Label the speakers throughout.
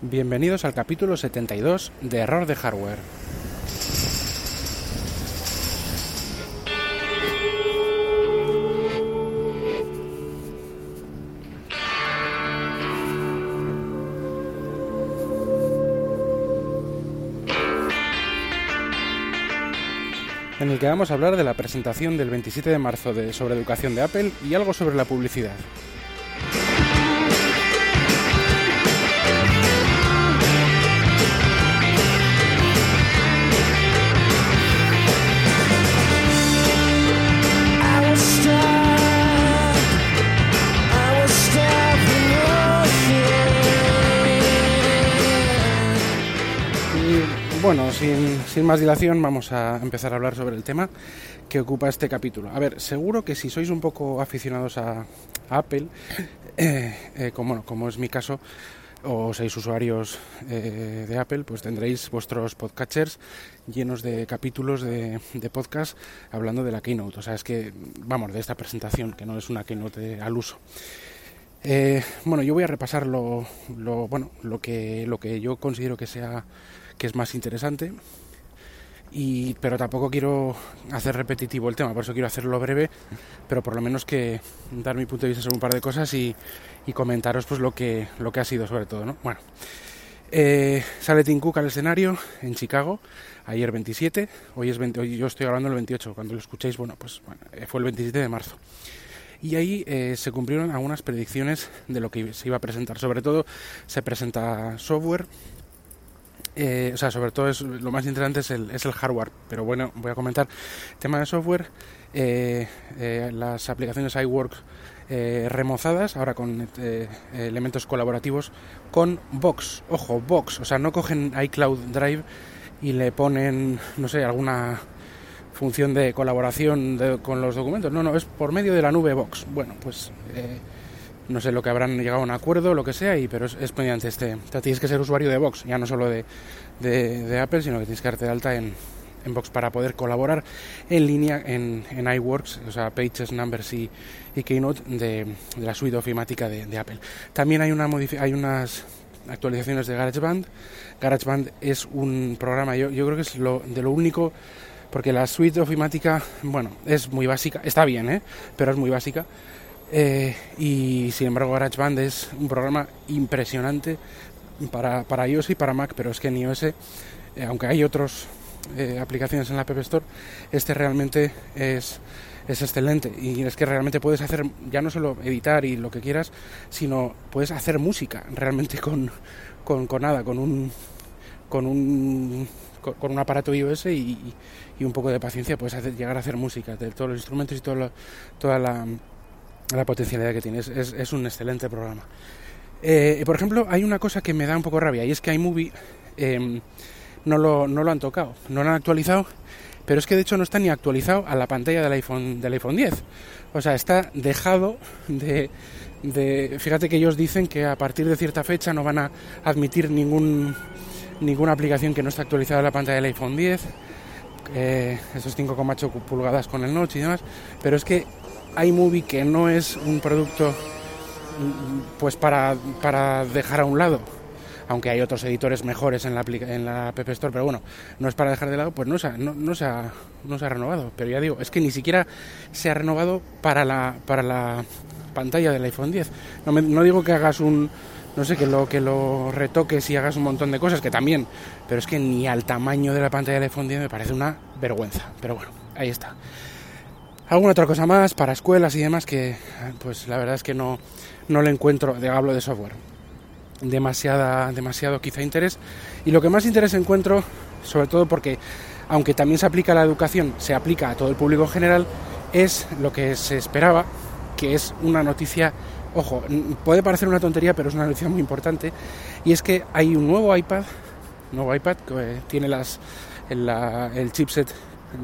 Speaker 1: Bienvenidos al capítulo 72 de Error de Hardware. en el que vamos a hablar de la presentación del 27 de marzo de, sobre educación de Apple y algo sobre la publicidad. Sin, más dilación vamos a empezar a hablar sobre el tema que ocupa este capítulo. A ver, seguro que si sois un poco aficionados a, Apple, eh, eh, como, es mi caso, o seis usuarios eh, de Apple, pues tendréis vuestros podcatchers llenos de capítulos de, podcast hablando de la Keynote. O sea, es que, vamos, de esta presentación, que no es una Keynote al uso. bueno, yo voy a repasar lo, lo, bueno, lo, que, lo que yo considero que sea que es más interesante. Y, pero tampoco quiero hacer repetitivo el tema, por eso quiero hacerlo breve, pero por lo menos que dar mi punto de vista sobre un par de cosas y, comentaros pues lo que, lo que ha sido sobre todo. ¿no? Bueno, eh, sale Tim Cook al escenario en Chicago, ayer 27, hoy es 20, hoy yo estoy hablando el 28, cuando lo escuchéis, bueno, pues eh, fue el 27 de marzo. Y ahí eh, se cumplieron algunas predicciones de lo que se iba a presentar. Sobre todo se presenta software, eh, o sea, sobre todo es, lo más interesante es el, es el hardware, pero bueno, voy a comentar. Tema de software, eh, eh, las aplicaciones iWork remozadas, ahora con elementos colaborativos, con Box, ojo, Box, o sea, no cogen iCloud Drive y le ponen, no sé, alguna función de colaboración con los documentos, no, no, es por medio de la nube Box. Bueno, pues no sé lo que habrán llegado a un acuerdo, lo que sea, y, pero es, es mediante este. tienes que ser usuario de Vox, ya no solo de, de, Apple, sino que tienes que darte de alta en, en Vox para poder colaborar en línea en, en iWorks, o sea, Pages, Numbers y, y Keynote de, de, la suite ofimática de, de Apple. También hay, una hay unas actualizaciones de GarageBand. GarageBand es un programa, yo, yo creo que es lo, de lo único porque la suite ofimática, bueno, es muy básica, está bien, ¿eh? pero es muy básica. Eh, y sin embargo GarageBand es un programa impresionante para, para iOS y para Mac, pero es que en iOS, eh, aunque hay otras eh, aplicaciones en la App Store, este realmente es, es excelente. Y es que realmente puedes hacer ya no solo editar y lo que quieras, sino puedes hacer música realmente con, con, con nada, con un con un con, un aparato iOS y, y, un poco de paciencia puedes hacer, llegar a hacer música de todos los instrumentos y todo toda la la potencialidad que tiene. Es, un excelente programa. Eh, por ejemplo, hay una cosa que me da un poco rabia y es que iMovie eh, no, lo, no lo han tocado, no lo han actualizado, pero es que de hecho no está ni actualizado a la pantalla del iPhone, del iPhone 10. O sea, está dejado de. Fíjate que ellos dicen que a partir de cierta fecha no van a admitir ningún, ninguna aplicación que no esté actualizada a la pantalla del iPhone 10. Eh, esos 5,8 pulgadas con el notch y demás, pero es que iMovie que no es un producto pues para, para dejar a un lado aunque hay otros editores mejores en la, en la App Store, pero bueno, no es para dejar de lado, pues no se, ha, no, se ha, no se ha renovado. Pero ya digo, es que ni siquiera se ha renovado para la, para la pantalla del iPhone 10. No, no digo que hagas un, no sé, que lo, que lo retoques y hagas un montón de cosas, que también, pero es que ni al tamaño de la pantalla del iPhone 10 me parece una vergüenza. Pero bueno, ahí está alguna otra cosa más para escuelas y demás que pues la verdad es que no, no le encuentro, de, hablo de software, demasiada, demasiado quizá interés. Y lo que más interés encuentro, sobre todo porque aunque también se aplica a la educación, se aplica a todo el público en general, es lo que se esperaba, que es una noticia, ojo, puede parecer una tontería, pero es una noticia muy importante, y es que hay un nuevo iPad, nuevo iPad que tiene las, el, el chipset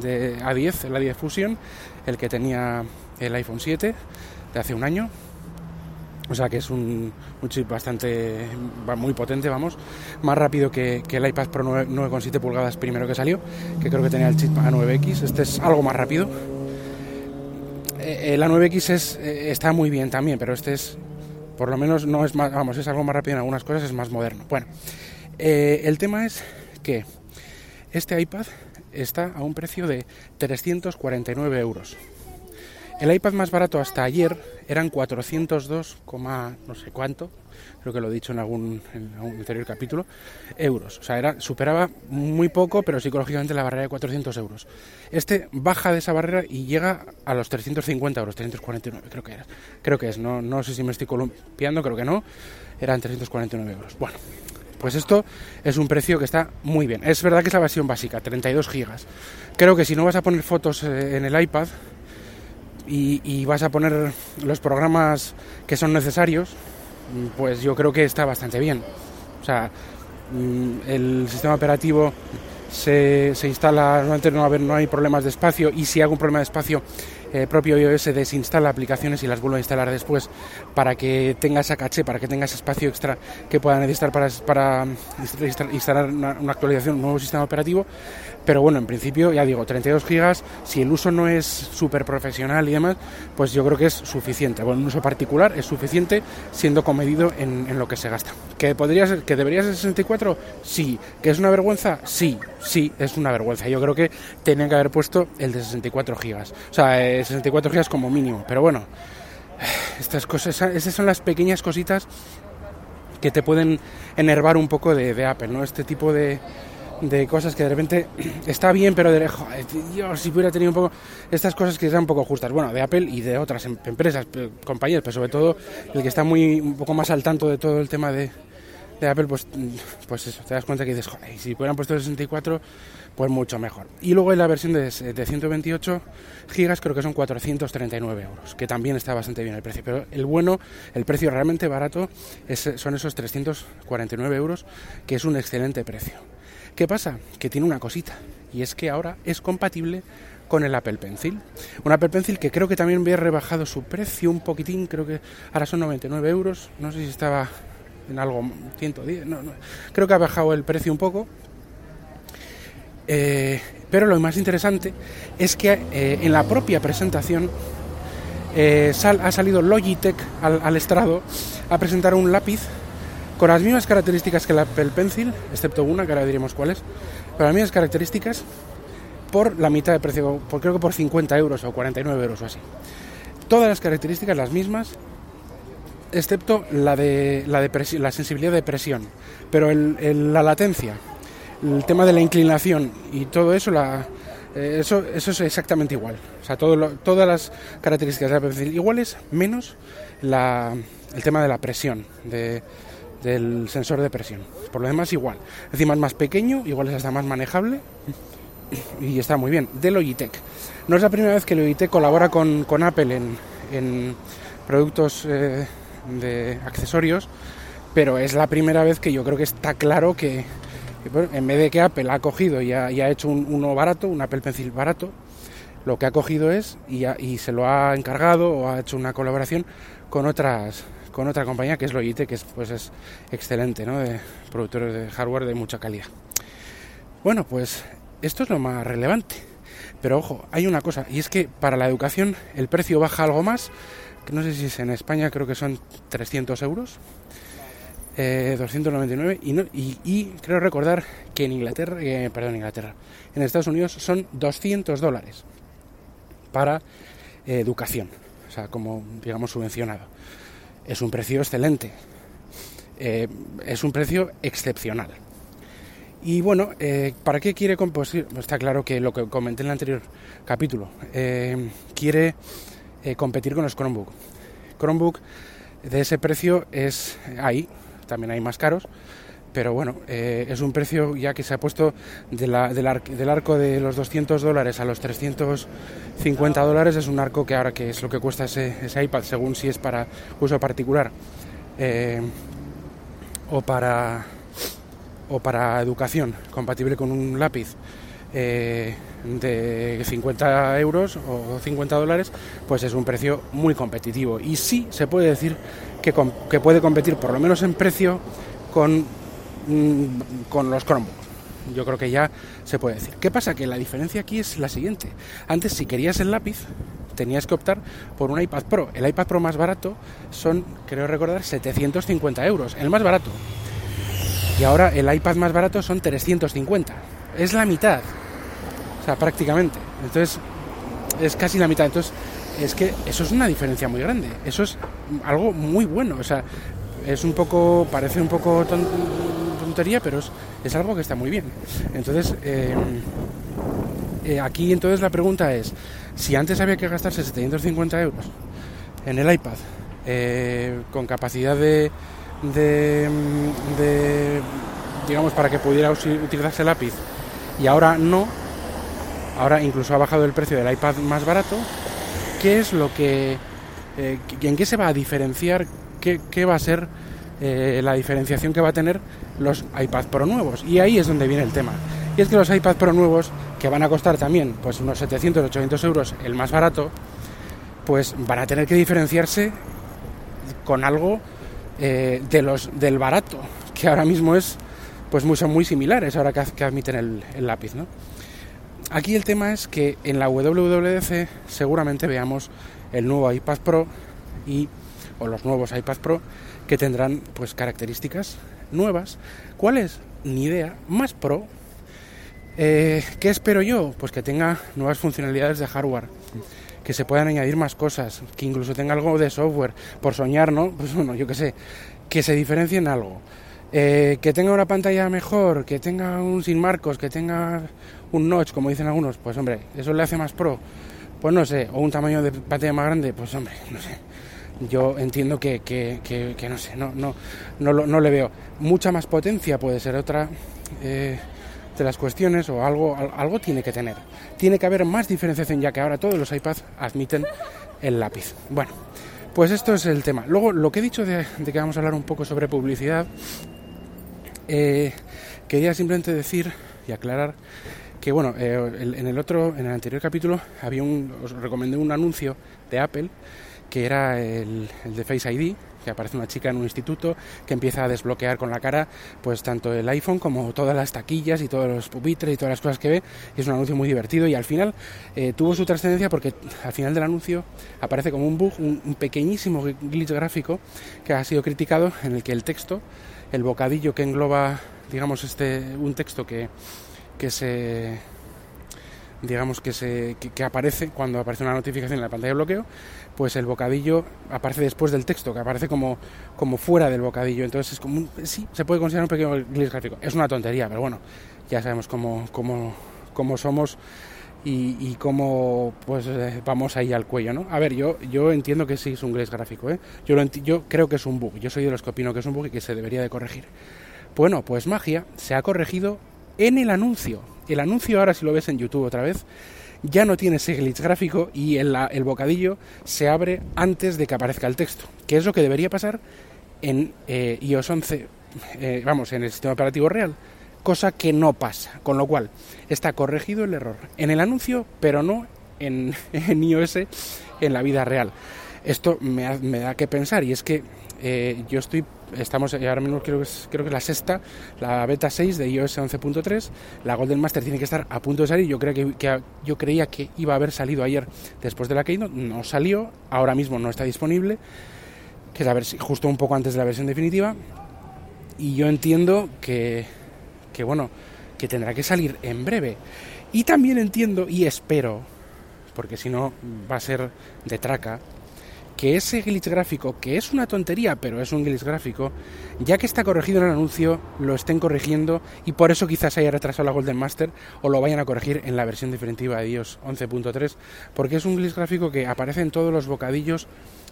Speaker 1: de A10, el A10 Fusion, el que tenía el iPhone 7 de hace un año. O sea que es un, chip bastante, muy potente, vamos, más rápido que, el iPad Pro 9,7 pulgadas primero que salió, que creo que tenía el chip A9X, este es algo más rápido. Eh, el A9X es, eh, está muy bien también, pero este es Por lo menos no es más, vamos, es algo más rápido en algunas cosas, es más moderno. Bueno, eh, el tema es que este iPad está a un precio de 349 euros. El iPad más barato hasta ayer eran 402, no sé cuánto, creo que lo he dicho en algún, anterior capítulo, euros. O sea, era, superaba muy poco, pero psicológicamente la barrera de 400 euros. Este baja de esa barrera y llega a los 350 euros, 349 creo que era. Creo que es, no, no sé si me estoy columpiando, creo que no. Eran 349 euros. Bueno, pues esto es un precio que está muy bien. Es verdad que es la versión básica, 32 gigas. Creo que si no vas a poner fotos eh, en el iPad, y, vas a poner los programas que son necesarios, pues yo creo que está bastante bien. O sea, mm, el sistema operativo se, se instala, no, no hay problemas de espacio y si hago un problema de espacio eh, propio iOS desinstala aplicaciones y las vuelve a instalar después para que tenga esa caché, para que tenga ese espacio extra que pueda necesitar para, para instalar una, actualización, un nuevo sistema operativo. Pero bueno, en principio, ya digo, 32 gigas, si el uso no es súper profesional y demás, pues yo creo que es suficiente. Bueno, un uso particular es suficiente siendo comedido en, en lo que se gasta. ¿Que podría ser, que debería ser 64? Sí. ¿Que es una vergüenza? Sí, sí, es una vergüenza. Yo creo que tenían que haber puesto el de 64 gigas. O sea, 64 gigas como mínimo. Pero bueno, estas cosas, esas son las pequeñas cositas que te pueden enervar un poco de, Apple, ¿no? Este tipo de de cosas que de repente está bien, pero de joder, Dios, si hubiera tenido un poco estas cosas que sean un poco justas, bueno, de Apple y de otras em, empresas, compañías, pero sobre todo el que está muy un poco más al tanto de todo el tema de, de Apple, pues, pues eso, te das cuenta que dices, joder, si hubieran puesto el 64, pues mucho mejor. Y luego en la versión de, de 128 gigas creo que son 439 euros, que también está bastante bien el precio, pero el bueno, el precio realmente barato es, son esos 349 euros, que es un excelente precio. ¿Qué pasa? Que tiene una cosita, y es que ahora es compatible con el Apple Pencil. Un Apple Pencil que creo que también había rebajado su precio un poquitín, creo que ahora son 99 euros, no sé si estaba en algo 110, no, no. creo que ha bajado el precio un poco. Eh, pero lo más interesante es que eh, en la propia presentación eh, ha salido Logitech al, estrado a presentar un lápiz con las mismas características que el Apple Pencil, excepto una, que ahora diremos cuál es, pero las mismas características por la mitad de precio, por, creo que por 50 euros o 49 euros o así. Todas las características las mismas, excepto la de la, de la sensibilidad de presión, pero la latencia, el tema de la inclinación y todo eso, la, eh, eso, es exactamente igual. Todas las características del Apple Pencil iguales, menos la, el tema de la presión, de, del sensor de presión. Por lo demás igual. Encima es más pequeño, igual es hasta más manejable y está muy bien. De Logitech. No es la primera vez que Logitech colabora con, Apple en, en productos eh, de accesorios, pero es la primera vez que yo creo que está claro que, en vez de que Apple ha cogido y ha, hecho un, uno barato, un Apple Pencil barato, lo que ha cogido es y, se lo ha encargado o ha hecho una colaboración con otras con otra compañía que es Logitech, que es, pues es excelente, ¿no? De productores de hardware de mucha calidad. Bueno, pues esto es lo más relevante. Pero ojo, hay una cosa, y es que para la educación el precio baja algo más, no sé si es en España, creo que son 300 euros, 299, eh, y, y, creo recordar que en Inglaterra, eh, perdón, Inglaterra, en Estados Unidos son 200 dólares para educación, o sea, como digamos subvencionado es un precio excelente, eh, es un precio excepcional. Y bueno, eh, ¿para qué quiere componer? Está claro que lo que comenté en el anterior capítulo, eh, quiere competir con los Chromebook. Chromebook de ese precio es ahí, también hay más caros, pero bueno, es un precio ya que se ha puesto del, arco de los 200 dólares a los 300 50 dólares es un arco que ahora que es lo que cuesta ese, iPad, según si es para uso particular eh, o para o para educación, compatible con un lápiz eh, de 50 euros o 50 dólares, pues es un precio muy competitivo. Y sí se puede decir que, que puede competir, por lo menos en precio, con, mm, con los Chromebooks yo creo que ya se puede decir. ¿Qué pasa? Que la diferencia aquí es la siguiente. Antes, si querías el lápiz, tenías que optar por un iPad Pro. El iPad Pro más barato son, creo recordar, 750 euros, el más barato. Y ahora el iPad más barato son 350. Es la mitad. O sea, prácticamente. Entonces, es casi la mitad. Entonces, es que eso es una diferencia muy grande. Eso es algo muy bueno. O sea, es un poco, parece un poco tontería, pero es, algo que está muy bien. Entonces, eh, eh, aquí entonces la pregunta es, si antes había que gastarse 750 euros en el iPad, eh, con capacidad de, de, digamos, para que pudiera utilizarse el lápiz, y ahora no, ahora incluso ha bajado el precio del iPad más barato, ¿qué es lo que, en qué se va a diferenciar, qué, qué va a ser eh, la diferenciación que va a tener los iPad Pro nuevos. Y ahí es donde viene el tema. Y es que los iPad Pro nuevos, que van a costar también pues unos 700, 800 euros, el más barato, pues van a tener que diferenciarse con algo eh, de los del barato, que ahora mismo es pues muy, son muy similares ahora que, admiten el, el lápiz, ¿no? Aquí el tema es que en la WWDC seguramente veamos el nuevo iPad Pro y o los nuevos iPad Pro que tendrán pues características nuevas. ¿Cuáles? Ni idea. Más pro. Eh, ¿Qué espero yo? Pues que tenga nuevas funcionalidades de hardware, que se puedan añadir más cosas, que incluso tenga algo de software, por soñar, ¿no? Pues bueno, yo qué sé, que se diferencie en algo. Eh, que tenga una pantalla mejor, que tenga un sin marcos, que tenga un notch, como dicen algunos, pues hombre, eso le hace más pro. Pues no sé, o un tamaño de pantalla más grande, pues hombre, no sé yo entiendo que, que, que, no sé, no, no, no, no, le veo. Mucha más potencia puede ser otra eh, de las cuestiones o algo, algo tiene que tener. Tiene que haber más diferenciación ya que ahora todos los iPads admiten el lápiz. Bueno, pues esto es el tema. Luego, lo que he dicho de, que vamos a hablar un poco sobre publicidad, eh, quería simplemente decir y aclarar que bueno, eh, en el otro, en el anterior capítulo había un, os recomendé un anuncio de Apple que era el, de Face ID, que aparece una chica en un instituto que empieza a desbloquear con la cara pues tanto el iPhone como todas las taquillas y todos los pupitres y todas las cosas que ve. Y es un anuncio muy divertido y al final eh, tuvo su trascendencia porque al final del anuncio aparece como un bug, un, pequeñísimo glitch gráfico que ha sido criticado en el que el texto, el bocadillo que engloba digamos este un texto que, que se digamos que se que aparece cuando aparece una notificación en la pantalla de bloqueo pues el bocadillo aparece después del texto, que aparece como, como fuera del bocadillo. Entonces es como sí, se puede considerar un pequeño glitch gráfico. Es una tontería, pero bueno, ya sabemos cómo, cómo, cómo somos y, y cómo pues eh, vamos ahí al cuello, ¿no? A ver, yo, yo entiendo que sí es un glitch gráfico, ¿eh? Yo, yo creo que es un bug. Yo soy de los que opino que es un bug y que se debería de corregir. Bueno, pues magia se ha corregido en el anuncio. El anuncio ahora si lo ves en YouTube otra vez ya no tiene ese glitch gráfico y el, el bocadillo se abre antes de que aparezca el texto, que es lo que debería pasar en eh, iOS 11, eh, vamos, en el sistema operativo real, cosa que no pasa, con lo cual está corregido el error en el anuncio, pero no en, en iOS en la vida real. Esto me, me da que pensar y es que eh, yo estoy, estamos, ahora mismo creo que, es, creo que es la sexta, la beta 6 de iOS 11.3, la Golden Master tiene que estar a punto de salir, yo, creo que, yo creía que iba a haber salido ayer después de la Keynote, no salió, ahora mismo no está disponible, que es la justo un poco antes de la versión definitiva, y yo entiendo que, que bueno, que tendrá que salir en breve. Y también entiendo y espero, porque si no va a ser de traca, que ese glitch gráfico, que es una tontería, pero es un glitch gráfico, ya que está corregido en el anuncio, lo estén corrigiendo y por eso quizás haya retrasado la Golden Master o lo vayan a corregir en la versión definitiva de iOS 11.3, porque es un glitch gráfico que aparece en todos los bocadillos,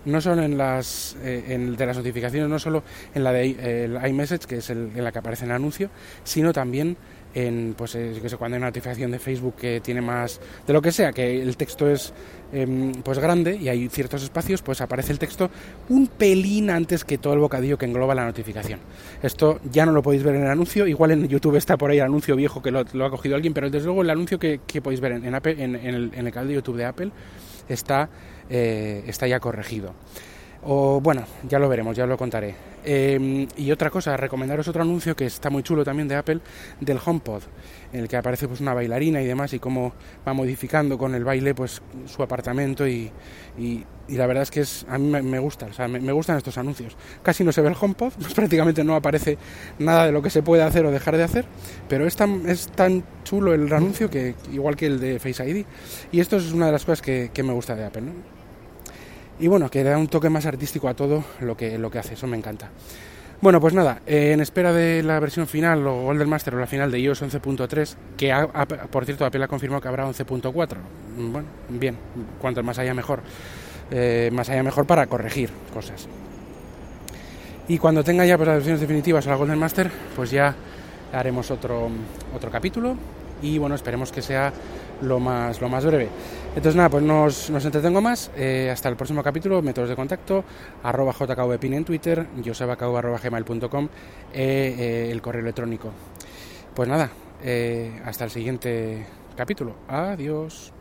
Speaker 1: no solo en las eh, de las notificaciones, no solo en la de eh, iMessage, que es en la que aparece en el anuncio, sino también en pues eh, que sé, cuando hay una notificación de Facebook que tiene más de lo que sea que el texto es em, pues grande y hay ciertos espacios pues aparece el texto un pelín antes que todo el bocadillo que engloba la notificación. Esto ya no lo podéis ver en el anuncio igual en YouTube está por ahí el anuncio viejo que lo, ha cogido alguien pero desde luego el anuncio que, podéis ver en, en, el, canal de YouTube de Apple está eh, está ya corregido O bueno, ya lo veremos, ya lo contaré. Em, y otra cosa, recomendaros otro anuncio que está muy chulo también de Apple, del HomePod, en el que aparece pues una bailarina y demás y cómo va modificando con el baile pues su apartamento y, y, la verdad es que es, a mí me, gusta, o sea, me, gustan estos anuncios. Casi no se ve el HomePod, prácticamente no aparece nada de lo que se puede hacer o dejar de hacer, pero es tan, es tan chulo el anuncio que igual que el de Face ID y esto es una de las cosas que, que me gusta de Apple, ¿no? Y bueno, que da un toque más artístico a todo lo que, lo que hace, eso me encanta. Bueno, pues nada, en espera de la versión final o Golden Master o la final de iOS 11.3, que por cierto Apple ha confirmado que habrá 11.4. Bueno, bien, cuanto más haya mejor. Eh, más haya mejor para corregir cosas. Y cuando tenga ya pues, las versiones definitivas o la Golden Master, pues ya haremos otro, otro capítulo y bueno, esperemos que sea lo más, lo más breve. Entonces nada, pues nos, nos entretengo más. Eh, hasta el próximo capítulo, métodos de contacto, arroba jkvpin en Twitter, josebacau gmail.com, eh, eh, el correo electrónico. Pues nada, hasta el siguiente capítulo. Adiós.